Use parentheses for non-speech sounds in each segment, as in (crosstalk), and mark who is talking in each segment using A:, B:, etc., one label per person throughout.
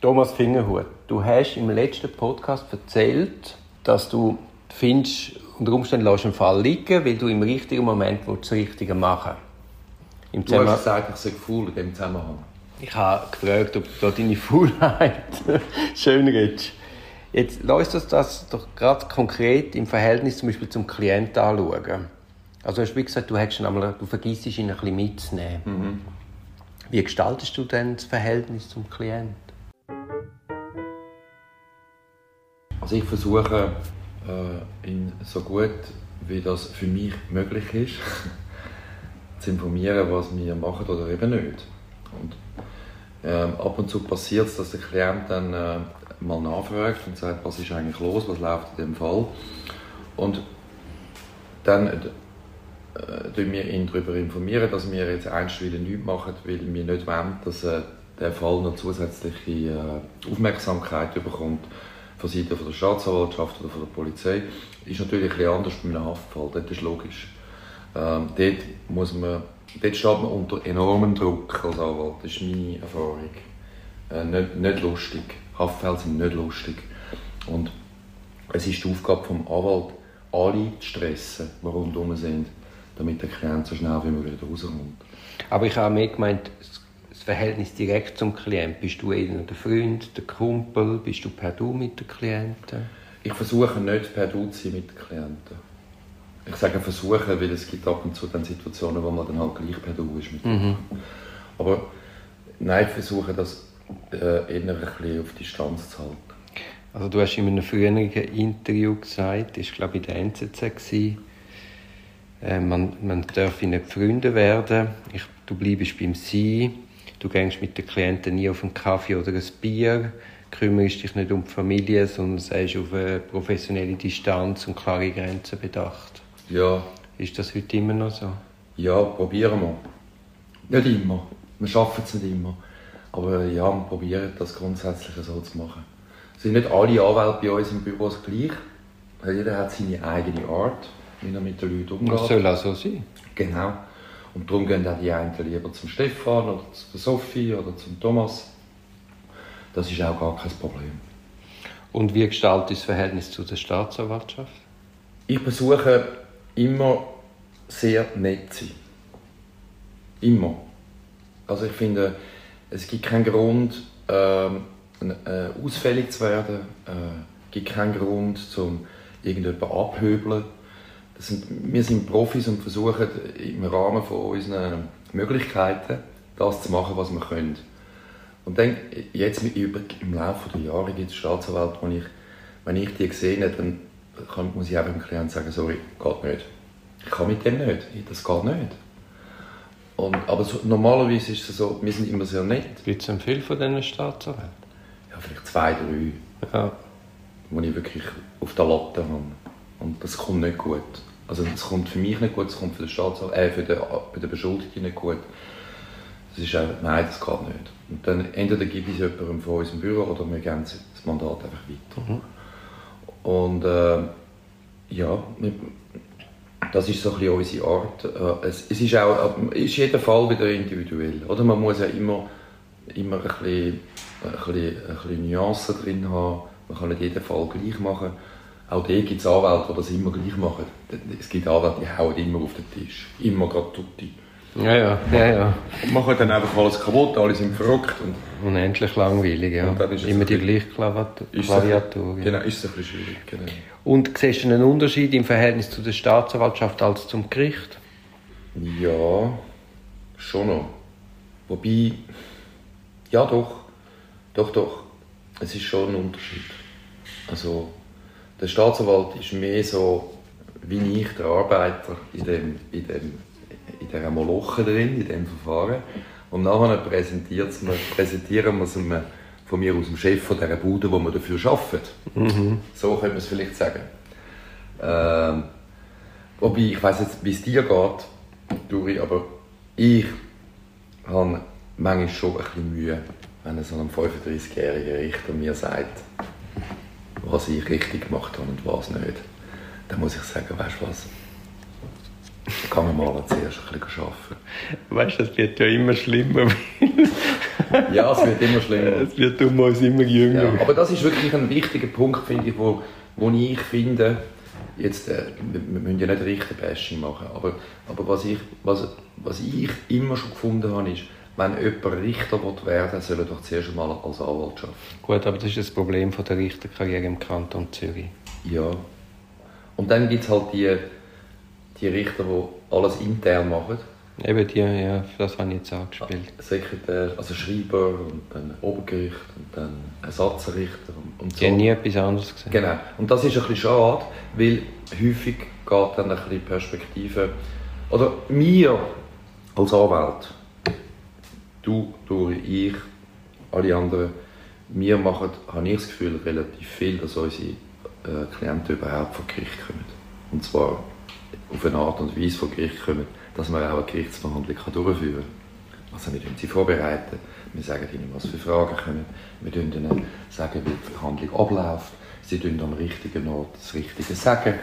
A: Thomas Fingerhut, du hast im letzten Podcast erzählt, dass du findest, unter Umständen lässt einen Fall liegen, weil du im richtigen Moment das Richtige machen
B: Im Du hast gesagt, ich sei faul in diesem Zusammenhang.
A: Ich habe gefragt, ob du deine Faulheit (laughs) schön redest. Jetzt lass uns das doch gerade konkret im Verhältnis zum Beispiel zum Klienten anschauen. Also hast du gesagt, du, hättest einmal, du vergisst ihn ein bisschen mitzunehmen. Mhm. Wie gestaltest du denn das Verhältnis zum Klienten?
B: Also ich versuche, äh, ihn so gut wie das für mich möglich ist, (laughs) zu informieren, was wir machen oder eben nicht. Und ähm, ab und zu passiert es, dass der Klient dann äh, mal nachfragt und sagt, was ist eigentlich los, was läuft in dem Fall. Und dann äh, wir ihn darüber informieren, dass wir jetzt einstweilen nichts machen, weil wir nicht wollen, dass äh, der Fall noch zusätzliche äh, Aufmerksamkeit bekommt von Seiten der Staatsanwaltschaft oder von der Polizei. Ist natürlich ein anders bei einem Haftfall, das ist logisch. Ähm, dort, muss man, dort steht man unter enormem Druck als Anwalt, das ist meine Erfahrung. Äh, nicht, nicht lustig. Haftfälle sind nicht lustig. Und es ist die Aufgabe des Anwalts, alle zu stressen, die rundherum sind, damit der Klient so schnell wie möglich rauskommt.
A: Aber ich habe mehr gemeint, Verhältnis direkt zum Klienten. Bist du eher der Freund, der Kumpel? Bist du per Du mit den Klienten?
B: Ich versuche nicht per Du zu sein mit den Klienten. Ich sage versuchen, weil es gibt ab und zu dann Situationen, wo man dann halt gleich per Du ist mit mhm. Aber nein, ich versuche das äh, eher ein bisschen auf Distanz zu halten.
A: Also du hast in einem früheren Interview gesagt, war glaube ich in der NZZ, äh, man, man darf nicht Freunde werden, ich, du bleibst beim Sie, du gehst mit den Klienten nie auf einen Kaffee oder ein Bier, kümmerst dich nicht um die Familie, sondern sei auf eine professionelle Distanz und klare Grenzen bedacht.
B: Ja.
A: Ist das heute immer noch so?
B: Ja, probieren wir. Nicht immer. Wir schaffen es nicht immer. Aber ja, wir probieren das grundsätzlich so zu machen. Es sind nicht alle Anwälte bei uns im Büro gleich. Jeder hat seine eigene Art, wie er mit den Leuten umgeht.
A: Das soll auch so sein.
B: Genau. Und darum gehen auch die einen lieber zum Stefan oder zu Sophie oder zum Thomas. Das ist auch gar kein Problem.
A: Und wie gestaltet das Verhältnis zu der Staatsanwaltschaft?
B: Ich versuche immer sehr nett zu sein. Immer. Also ich finde, es gibt keinen Grund, ähm, äh, ausfällig zu werden. Es äh, gibt keinen Grund, um irgendjemanden abhöbeln. Sind, wir sind Profis und versuchen im Rahmen von unseren Möglichkeiten das zu machen, was wir können. Und dann, jetzt im Laufe der Jahre gibt es Staatsanwälte, wenn ich, wenn ich die sehe, dann kann, muss ich einfach dem Klienten sagen, sorry, geht nicht. Ich kann mit dem nicht, das geht nicht. Und, aber so, normalerweise ist es so, wir sind immer sehr nett.
A: Gibt es viel von diesen Staatsanwälten?
B: Ja, vielleicht zwei, drei. Ja. Die ich wirklich auf der Latte habe. Und das kommt nicht gut. Also das kommt für mich nicht gut, es kommt für den, Staatsanwalt, äh, für den, für den Beschuldigten nicht gut. Das ist einfach, nein, das geht nicht. Und dann entweder ich es jemandem von unserem Büro oder wir geben das Mandat einfach weiter. Mhm. Und äh, ja, das ist so ein bisschen unsere Art. Äh, es, es ist auch ist jeder Fall wieder individuell. Oder? Man muss ja immer, immer ein, bisschen, ein, bisschen, ein bisschen Nuancen drin haben. Man kann nicht jeden Fall gleich machen. Auch da gibt es Anwälte, die das immer gleich machen. Es gibt Anwälte, die hauen immer auf den Tisch. Immer gerade tutti.
A: Ja, ja, ja, ja.
B: Und machen dann einfach alles kaputt, alle sind verrückt. Und
A: Unendlich langweilig, ja. Immer die gleiche Klaviatur.
B: Genau, ist es ein bisschen schwierig. Genau.
A: Und siehst du einen Unterschied im Verhältnis zu der Staatsanwaltschaft als zum Gericht?
B: Ja, schon noch. Wobei, ja doch, doch, doch, es ist schon ein Unterschied. Also, der Staatsanwalt ist mehr so wie ich, der Arbeiter, in, dem, in, dem, in dieser Moloche drin, in diesem Verfahren. Und nachher präsentieren wir es einem, von mir aus dem Chef von dieser Bude, wo wir dafür arbeiten. Mhm. So könnte man es vielleicht sagen. Ähm, wobei, ich weiß jetzt, wie es dir geht, Duri, aber ich habe manchmal schon ein bisschen Mühe, wenn so ein 35-jähriger Richter mir sagt, was ich richtig gemacht habe und was nicht. Dann muss ich sagen, weißt du was? kann man mal zuerst ein bisschen arbeiten.
A: Weißt du, das wird ja immer schlimmer. (laughs)
B: ja, es wird immer schlimmer.
A: Es wird um uns immer jünger.
B: Ja, aber das ist wirklich ein wichtiger Punkt, finde ich, wo, wo ich finde, jetzt, äh, wir, wir müssen ja nicht Richterbashing machen, aber, aber was, ich, was, was ich immer schon gefunden habe, ist, wenn jemand Richter werden will, soll er doch zuerst einmal als Anwalt arbeiten.
A: Gut, aber das ist das Problem von der Richterkarriere im Kanton Zürich.
B: Ja. Und dann gibt es halt die, die Richter, die alles intern machen.
A: Eben die, ja, das habe ich jetzt angespielt.
B: Sekretär, also Schreiber und dann Obergericht und dann Ersatzrichter und, und
A: so. Die haben nie etwas anderes gesehen.
B: Genau. Und das ist ein bisschen schade, weil häufig geht dann ein bisschen Perspektive, oder mir als Anwalt, du, Dori, ich, alle anderen, wir machen, habe ich das Gefühl, relativ viel, dass unsere äh, Klienten überhaupt vor Gericht kommen. Und zwar auf eine Art und Weise vor Gericht kommen, dass man auch eine Gerichtsverhandlung durchführen kann. Also wir sie vorbereiten, wir sagen ihnen, was für Fragen kommen, wir ihnen, sagen, wie die Verhandlung abläuft, sie tun am richtigen Ort das Richtige sagen.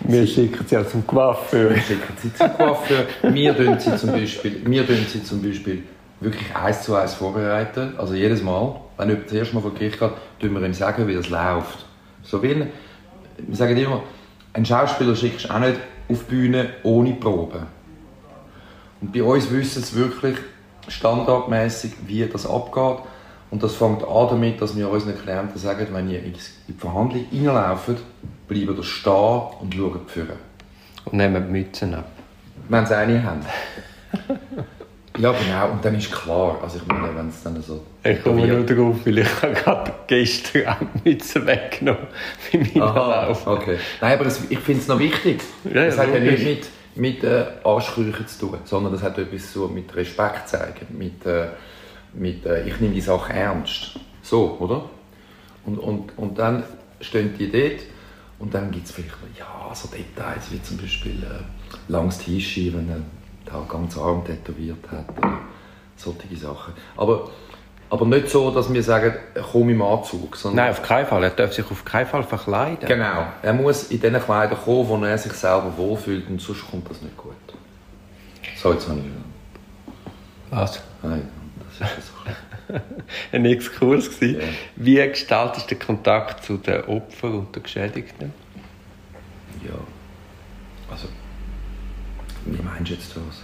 A: Wir sie, schicken sie auch zum Coiffeur.
B: Wir schicken sie zum Coiffeur. wir tun sie zum Beispiel, wir tun sie zum Beispiel wirklich eins zu eins vorbereiten. Also jedes Mal, wenn jemand das erste Mal vor Gericht geht, tun wir ihm sagen, wie das läuft. So wie, wir sagen immer, ein Schauspieler schickst du auch nicht auf die Bühne ohne Probe. Und bei uns wissen es wirklich standardmäßig, wie das abgeht. Und das fängt an damit, dass wir unseren Klienten sagen, wenn ihr in die Verhandlung reinlauft, bleibt ihr stehen und schaut führen.
A: Und nehmen die Mützen ab.
B: Wenn sie eine haben. (laughs) Ja, genau. Und dann ist klar, also ich meine, wenn es dann so...
A: Ich komme nur darauf, weil ich habe gerade gestern auch die Mütze weggenommen bei meinem Lauf.
B: okay. Nein, aber das, ich finde es noch wichtig. Ja, das hat ja nicht mit, mit äh, Ansprüchen zu tun, sondern das hat etwas so mit Respekt zeigen, mit, äh, mit äh, ich nehme die Sache ernst. So, oder? Und, und, und dann stehen die dort und dann gibt es vielleicht ja, so Details, wie zum Beispiel äh, langes T-Shirt, da ganz arm tätowiert hat oder solche Sachen. Aber, aber nicht so, dass wir sagen, komm im Anzug.
A: Nein, auf keinen Fall. Er darf sich auf keinen Fall verkleiden.
B: Genau. Er muss in den Kleidern kommen, wo er sich selber wohlfühlt und sonst kommt das nicht gut. So, jetzt habe ich
A: Was?
B: Nein, das ist so
A: ein (laughs) Exkurs Ja. Wie gestaltest du den Kontakt zu den Opfern und den Geschädigten?
B: Ja, also meinst du jetzt?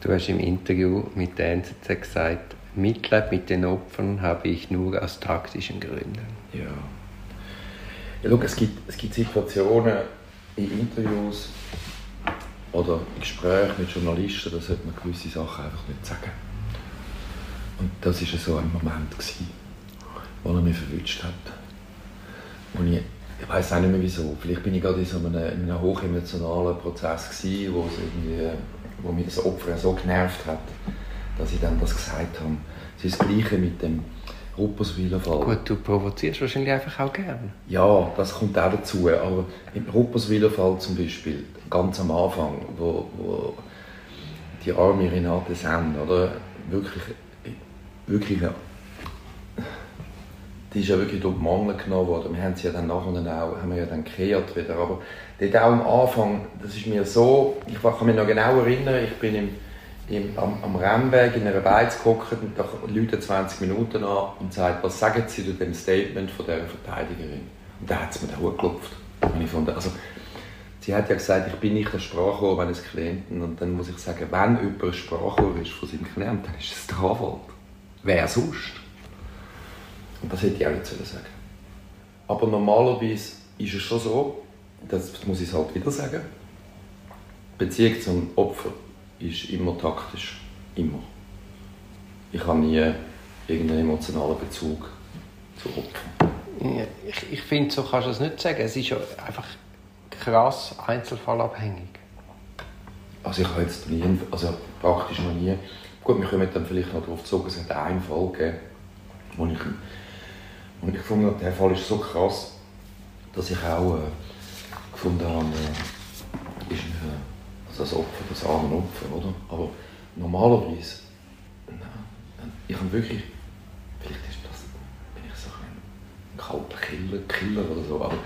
A: Du hast im Interview mit der NZZ gesagt, Mitleid mit den Opfern habe ich nur aus taktischen Gründen.
B: Ja. ja schau, es, gibt, es gibt Situationen in Interviews oder in Gesprächen mit Journalisten, da sollte man gewisse Sachen einfach nicht sagen. Und das war so ein Moment, gewesen, wo er mich verwünscht hat. Und ich ich weiß auch nicht mehr wieso. Vielleicht bin ich gerade in so einem, in einem hochemotionalen Prozess gewesen, wo, irgendwie, wo mich das Opfer so genervt hat, dass ich dann das gesagt habe. Es ist das Gleiche mit dem Rupperswiler Fall.
A: Gut, du provozierst wahrscheinlich einfach auch gerne.
B: Ja, das kommt auch dazu. Aber im Rupperswiler Fall zum Beispiel, ganz am Anfang, wo, wo die arme Renate Senn, oder? Wirklich, wirklich die ist ja wirklich durch Mangel genommen worden. Wir haben sie ja dann nachher dann auch, haben wir ja dann gekehrt wieder. Aber dort auch am Anfang, das ist mir so, ich kann mich noch genau erinnern, ich bin im, im, am, am Rennweg in einer Beiz gehockt und da läuten 20 Minuten an und sagt, was sagen Sie zu dem Statement von dieser Verteidigerin? Und da hat es mir den Hut geklopft. also, sie hat ja gesagt, ich bin nicht der Sprachrohr eines Klienten und dann muss ich sagen, wenn jemand ein Sprachrohr ist von seinem Klienten, dann ist es der Anwalt. Wer sonst? Und das hätte ich auch nicht sagen Aber normalerweise ist es schon so, das muss ich halt wieder sagen, Beziehung zum Opfer ist immer taktisch. Immer. Ich habe nie irgendeinen emotionalen Bezug zu Opfern.
A: Ich, ich finde, so kannst du es nicht sagen. Es ist ja einfach krass einzelfallabhängig.
B: Also ich habe jetzt nie, also praktisch noch nie, gut, wir kommen dann vielleicht noch darauf zurück, es hat einen Fall gegeben, wo ich und ich fand, der Fall ist so krass, dass ich auch äh, gefunden habe, äh, ist ein, also das Opfer, das arme Opfer, oder? Aber normalerweise, nein, ich habe wirklich, vielleicht ist das, bin ich so ein kalter Killer, Killer oder so, aber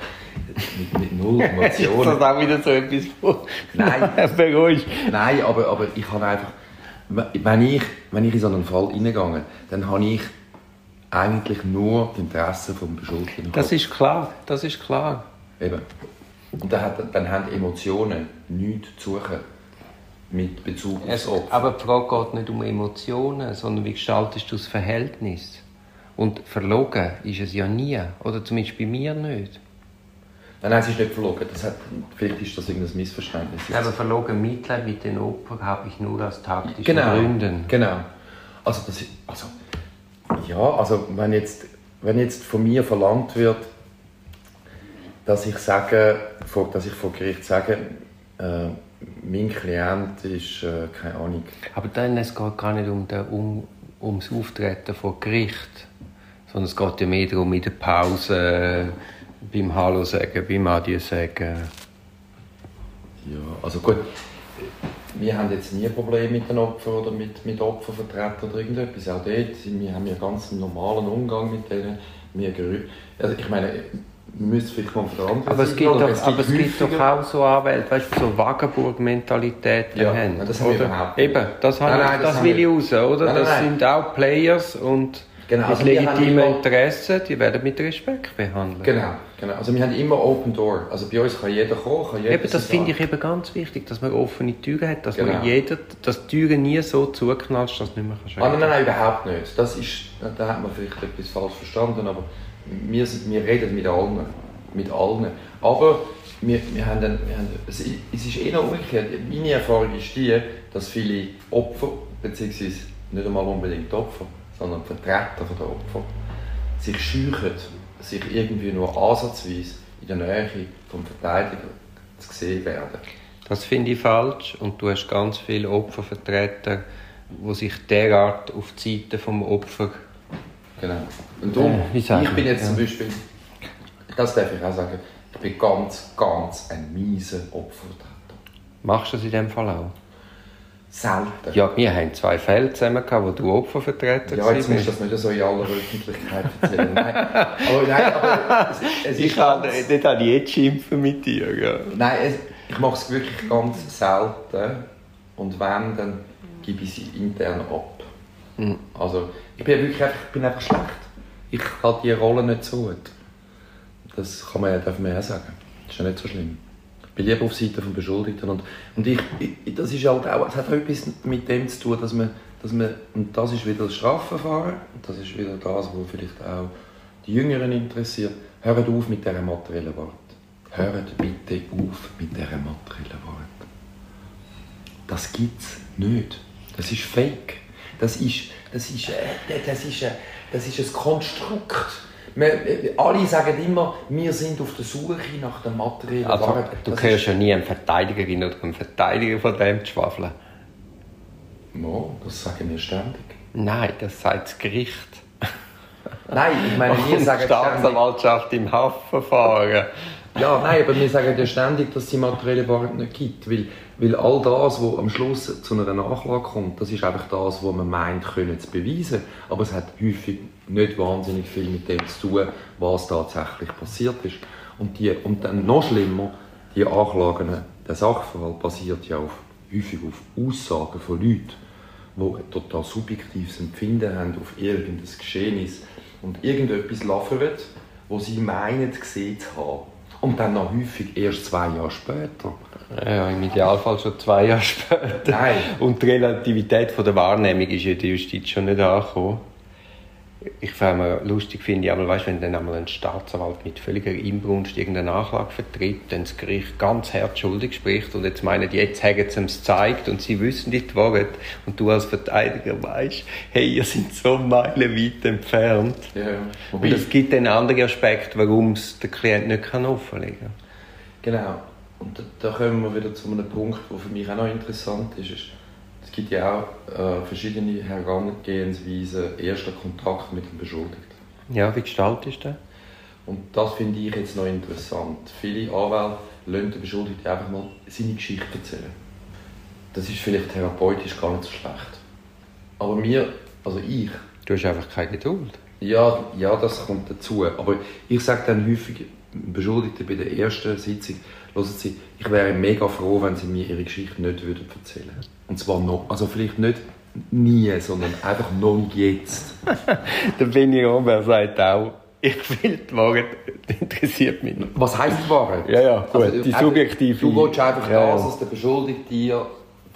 B: mit, mit null (laughs) Emotionen.
A: ist das auch wieder so etwas,
B: Nein. (laughs)
A: beruhigt?
B: Nein, aber, aber ich habe einfach, wenn ich, wenn ich in so einen Fall reingehe, dann habe ich eigentlich nur die Interessen des Beschuldigten.
A: Das ist klar, das ist klar.
B: Eben. Und dann, hat, dann haben Emotionen nichts zu suchen mit Bezug
A: aufs Opfer. Aber die Frage geht nicht um Emotionen, sondern wie gestaltest du das Verhältnis? Und verlogen ist es ja nie, oder zumindest bei mir nicht.
B: Nein, nein, es ist nicht verlogen. Das hat, vielleicht ist das irgendein Missverständnis.
A: aber verlogen Mitleid mit den Opfern habe ich nur aus taktischen
B: genau,
A: Gründen.
B: Genau. Also, das, also, ja, also wenn jetzt, wenn jetzt von mir verlangt wird, dass ich sage, dass ich vor Gericht sage, äh, mein Klient ist, äh, keine Ahnung.
A: Aber dann, es geht gar nicht um, den, um ums Auftreten vor Gericht, sondern es geht ja mehr darum, in der Pause beim Hallo sagen, beim Adieu sagen.
B: Ja, also gut, wir haben jetzt nie Probleme mit den Opfern oder mit, mit Opfervertretern oder irgendetwas. Auch dort, wir haben ja ganz normalen Umgang mit denen. Wir, also ich meine, wir müssen vielleicht mal anderen
A: aber es gibt, doch, es aber es gibt doch auch so Anwälte, weißt du, so Wagenburg-Mentalität
B: ja, haben. das haben wir überhaupt
A: nicht. Eben, das, nein, nein, das, das will ich raus, oder? Nein, das sind auch Players und Genau, also legitime Interessen, die werden mit Respekt behandelt.
B: Genau, genau. Also wir haben immer Open Door. Also bei uns kann jeder kommen, kann jeder
A: eben, Das finde ich eben ganz wichtig, dass man offene Türen hat, dass genau. man jeder, dass die Türen nie so zuknallt, dass es nicht mehr
B: kann ah, nein, nein, nein, überhaupt nicht. Das ist, da hat man vielleicht etwas falsch verstanden, aber wir, wir reden mit allen. Mit allen. Aber wir, wir haben dann, wir haben, es, es ist eher umgekehrt. Meine Erfahrung ist die, dass viele Opfer, beziehungsweise nicht einmal unbedingt Opfer, sondern Vertreter der Opfer, sich scheuchen, sich irgendwie nur ansatzweise in der Nähe vom Verteidiger zu sehen werden.
A: Das finde ich falsch und du hast ganz viele Opfervertreter, die sich derart auf die Seite vom Opfer
B: Genau. Und darum, äh, ich bin jetzt ja. zum Beispiel, das darf ich auch sagen, ich bin ganz, ganz ein mieser Opfervertreter.
A: Machst du das in dem Fall auch?
B: Selten.
A: Ja, wir haben zwei Fälle zusammen gehabt, wo du Opfervertreter
B: Ja, jetzt musst du das nicht so in aller Öffentlichkeit erzählen. Nein, aber, nein, aber
A: es, es ich kann, ganz... Dort habe ich jetzt schimpfen mit dir. Ja.
B: Nein, es, ich mache es wirklich ganz selten. Und wenn, dann gebe ich sie intern ab. Mhm. Also, ich bin wirklich einfach, bin einfach schlecht. Ich halte diese Rolle nicht so gut. Das kann man, darf man ja sagen. Das ist ja nicht so schlimm. Bin lieber auf Seite des Beschuldigten. Und, und ich, ich, das ist halt auch, das hat auch etwas mit dem zu tun, dass man, dass man, und das ist wieder das Strafverfahren, das ist wieder das, was vielleicht auch die Jüngeren interessiert. Hört auf mit dieser materiellen Wort. Hört bitte auf mit dieser materiellen Wort. Das gibt es nicht. Das ist fake. Das ist, das ist, äh, das ist, äh, das ist ein Konstrukt. Äh, alle sagen immer, wir sind auf der Suche nach der materiellen
A: also. Du hörst ja nie einen Verteidigerin oder einen Verteidiger von dem zu schwafeln.
B: No, das sagen wir ständig.
A: Nein, das sagt das Gericht.
B: Nein, ich meine, (laughs) wir sagen
A: die Staatsanwaltschaft im Haftverfahren.
B: Ja, nein, aber wir sagen ja ständig, dass es die materielle Wahrheit nicht gibt. Weil, weil all das, was am Schluss zu einer Nachlage kommt, das ist einfach das, was man meint, können zu beweisen. Aber es hat häufig nicht wahnsinnig viel mit dem zu tun, was tatsächlich passiert ist. Und, die, und dann noch schlimmer, die Anklagen, der Sachverhalt basiert ja auf, häufig auf Aussagen von Leuten, die total subjektives Empfinden haben auf irgendein Geschehnis und irgendetwas laufen, wo sie meinen, gesehen zu haben. Und dann noch häufig erst zwei Jahre später.
A: Ja, im Idealfall schon zwei Jahre später.
B: Nein.
A: Und die Relativität von der Wahrnehmung ist in der Justiz schon nicht angekommen ich finde lustig finde ich aber, weißt, wenn dann einmal ein Staatsanwalt mit völliger Inbrunst irgendeine Nachlage vertritt, dann das Gericht ganz hart schuldig spricht und jetzt meinen, jetzt haben sie es gezeigt und sie wissen nicht Wahrheit und du als Verteidiger weißt, hey, ihr seid so meilenweit entfernt.
B: Ja,
A: und es gibt einen anderen Aspekt, warum es der Klient nicht kann offenlegen kann.
B: Genau. Und da, da kommen wir wieder zu einem Punkt, der für mich auch noch interessant ist. Es gibt ja auch äh, verschiedene Herangehensweisen, erster Kontakt mit dem Beschuldigten.
A: Ja, wie gestaltest du das?
B: Und das finde ich jetzt noch interessant. Viele Anwälte lassen den Beschuldigten einfach mal seine Geschichte erzählen. Das ist vielleicht therapeutisch gar nicht so schlecht. Aber mir, also ich...
A: Du hast einfach keine Geduld.
B: Ja, ja, das kommt dazu. Aber ich sage dann häufig Beschuldigten bei der ersten Sitzung, hören Sie, ich wäre mega froh, wenn Sie mir Ihre Geschichte nicht würden erzählen würden. Und zwar noch, also vielleicht nicht nie, sondern einfach noch nicht jetzt.
A: Der Benny Robert sagt auch, ich will die Wahrheit, interessiert mich nicht.
B: Was heisst die Wahrheit?
A: Ja, ja, gut,
B: Also,
A: die subjektive...
B: Du willst einfach
A: Ja,
B: das,
A: ja.
B: was der Beschuldigte dir,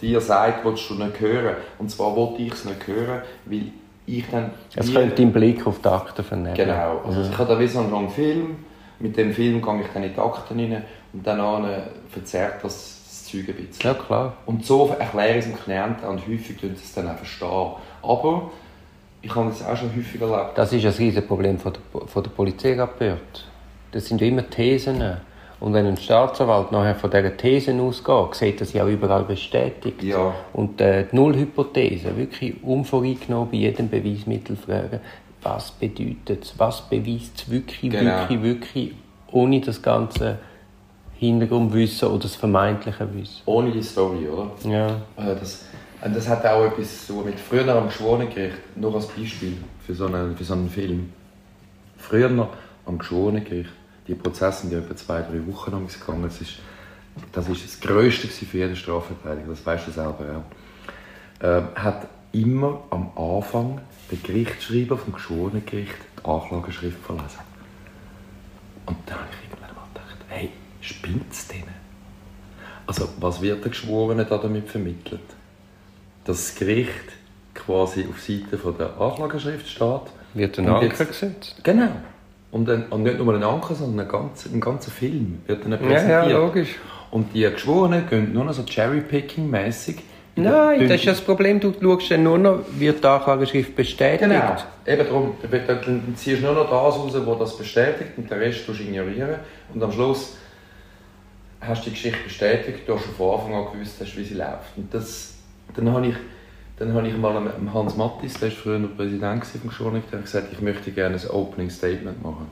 B: dir sagt, willst du nicht hören. Und zwar wollte ich es nicht hören, weil ich dann...
A: Es könnte deinen Blick auf die Akte vernehmen.
B: Genau. Also ich habe da wie so einen langen Film. Mit dem Film gehe ich dann in die Akten rein und dann verzerrt das, das Zeug ein bisschen.
A: Ja, klar.
B: Und so erkläre ich es dem Klienten und häufig tun sie es dann auch verstehen. Aber ich habe das auch schon häufig erlebt.
A: Das ist ein riesiges Problem von der, von der Polizeirapporte. Das sind immer Thesen. Und wenn ein Staatsanwalt nachher von dieser Thesen ausgeht, sieht er sie auch überall bestätigt.
B: Ja.
A: Und äh, die Nullhypothese, wirklich unvoreingenommen bei jedem Beweismittel fragen, was bedeutet es, was beweist es wirklich,
B: Genau.
A: wirklich, wirklich, ohne das ganze Hintergrundwissen oder das vermeintliche Wissen.
B: Ohne die Story, oder?
A: Ja.
B: Äh, Das, und das hat auch etwas so mit früher am Geschworenengericht, nur als Beispiel für so einen, für so einen Film. Früher am Geschworenengericht, die Prozesse sind ja etwa zwei, drei Wochen lang gegangen. Das ist das, ist das Größte für jeden Strafverteidiger, das weißt du selber auch. Ähm, hat immer am Anfang der Gerichtsschreiber vom Geschworenengericht die Anklageschrift verlesen. Und dann habe ich irgendwann mal gedacht, hey, spinnt es denen? Also, was wird der Geschworene da damit vermittelt? Dass das Gericht quasi auf Seite von der Anklageschrift steht.
A: Wird ein Anker gesetzt?
B: Genau. Und, dann, und nicht nur ein Anker, sondern ein ganzer, ein ganzer Film wird dann
A: Ja,
B: präsentiert.
A: ja, logisch.
B: Und die Geschworenen gehen nur noch so Cherry-Picking-mässig.
A: Nein, das ist das Problem. Du schaust dann nur noch, wird die Anklageschrift bestätigt.
B: Genau, eben darum. Dann dann ziehst du nur noch das raus, was das bestätigt und den Rest tust du ignorieren. Und am Schluss hast du die Geschichte bestätigt, du hast schon von Anfang an gewusst, hast, wie sie läuft. Und das, dann habe ich, dann habe ich mal dem Hans Mattis, der war früher noch Präsident vom Geschworenen, der hat gesagt, ich möchte gerne ein Opening Statement machen.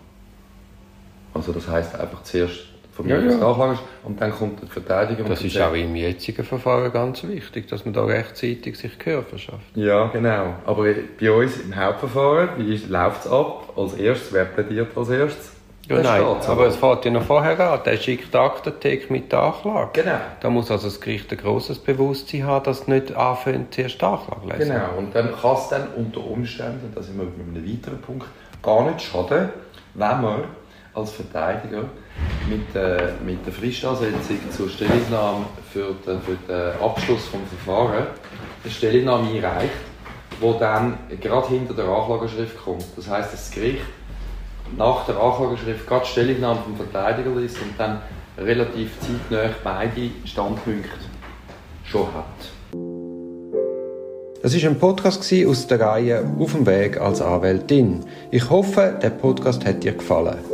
B: Also das heisst einfach zuerst von mir
A: Ja, ja.
B: die Anklage und dann kommt die Verteidigung.
A: Das ist auch im jetzigen Verfahren ganz wichtig, dass man da rechtzeitig sich Gehör verschafft.
B: Ja, genau. Aber bei uns im Hauptverfahren, wie läuft es ab? Als erstes, wer plädiert als erstes?
A: Ja, nein,
B: Staatsanwalt.
A: aber es fährt ja noch vorher an. Der schickt die Aktentheke mit der Anklage.
B: Genau.
A: Da muss also das Gericht ein grosses Bewusstsein haben, dass es nicht anfängt, zuerst die Anklage zu lesen.
B: Genau. Und dann kann es dann unter Umständen, da sind wir mit einem weiteren Punkt, gar nicht schaden, wenn man als Verteidiger mit, äh, mit der Fristansetzung zur Stellungnahme für den, für den Abschluss des Verfahrens eine Stellungnahme einreicht, wo dann gerade hinter der Anklageschrift kommt. Das heißt, das Gericht nach der Anklageschrift gerade die Stellungnahme vom Verteidiger liest und dann relativ zeitnah beide Standpunkte schon hat.
A: Das ist ein Podcast aus der Reihe Auf dem Weg als Anwältin. Ich hoffe, der Podcast hat dir gefallen.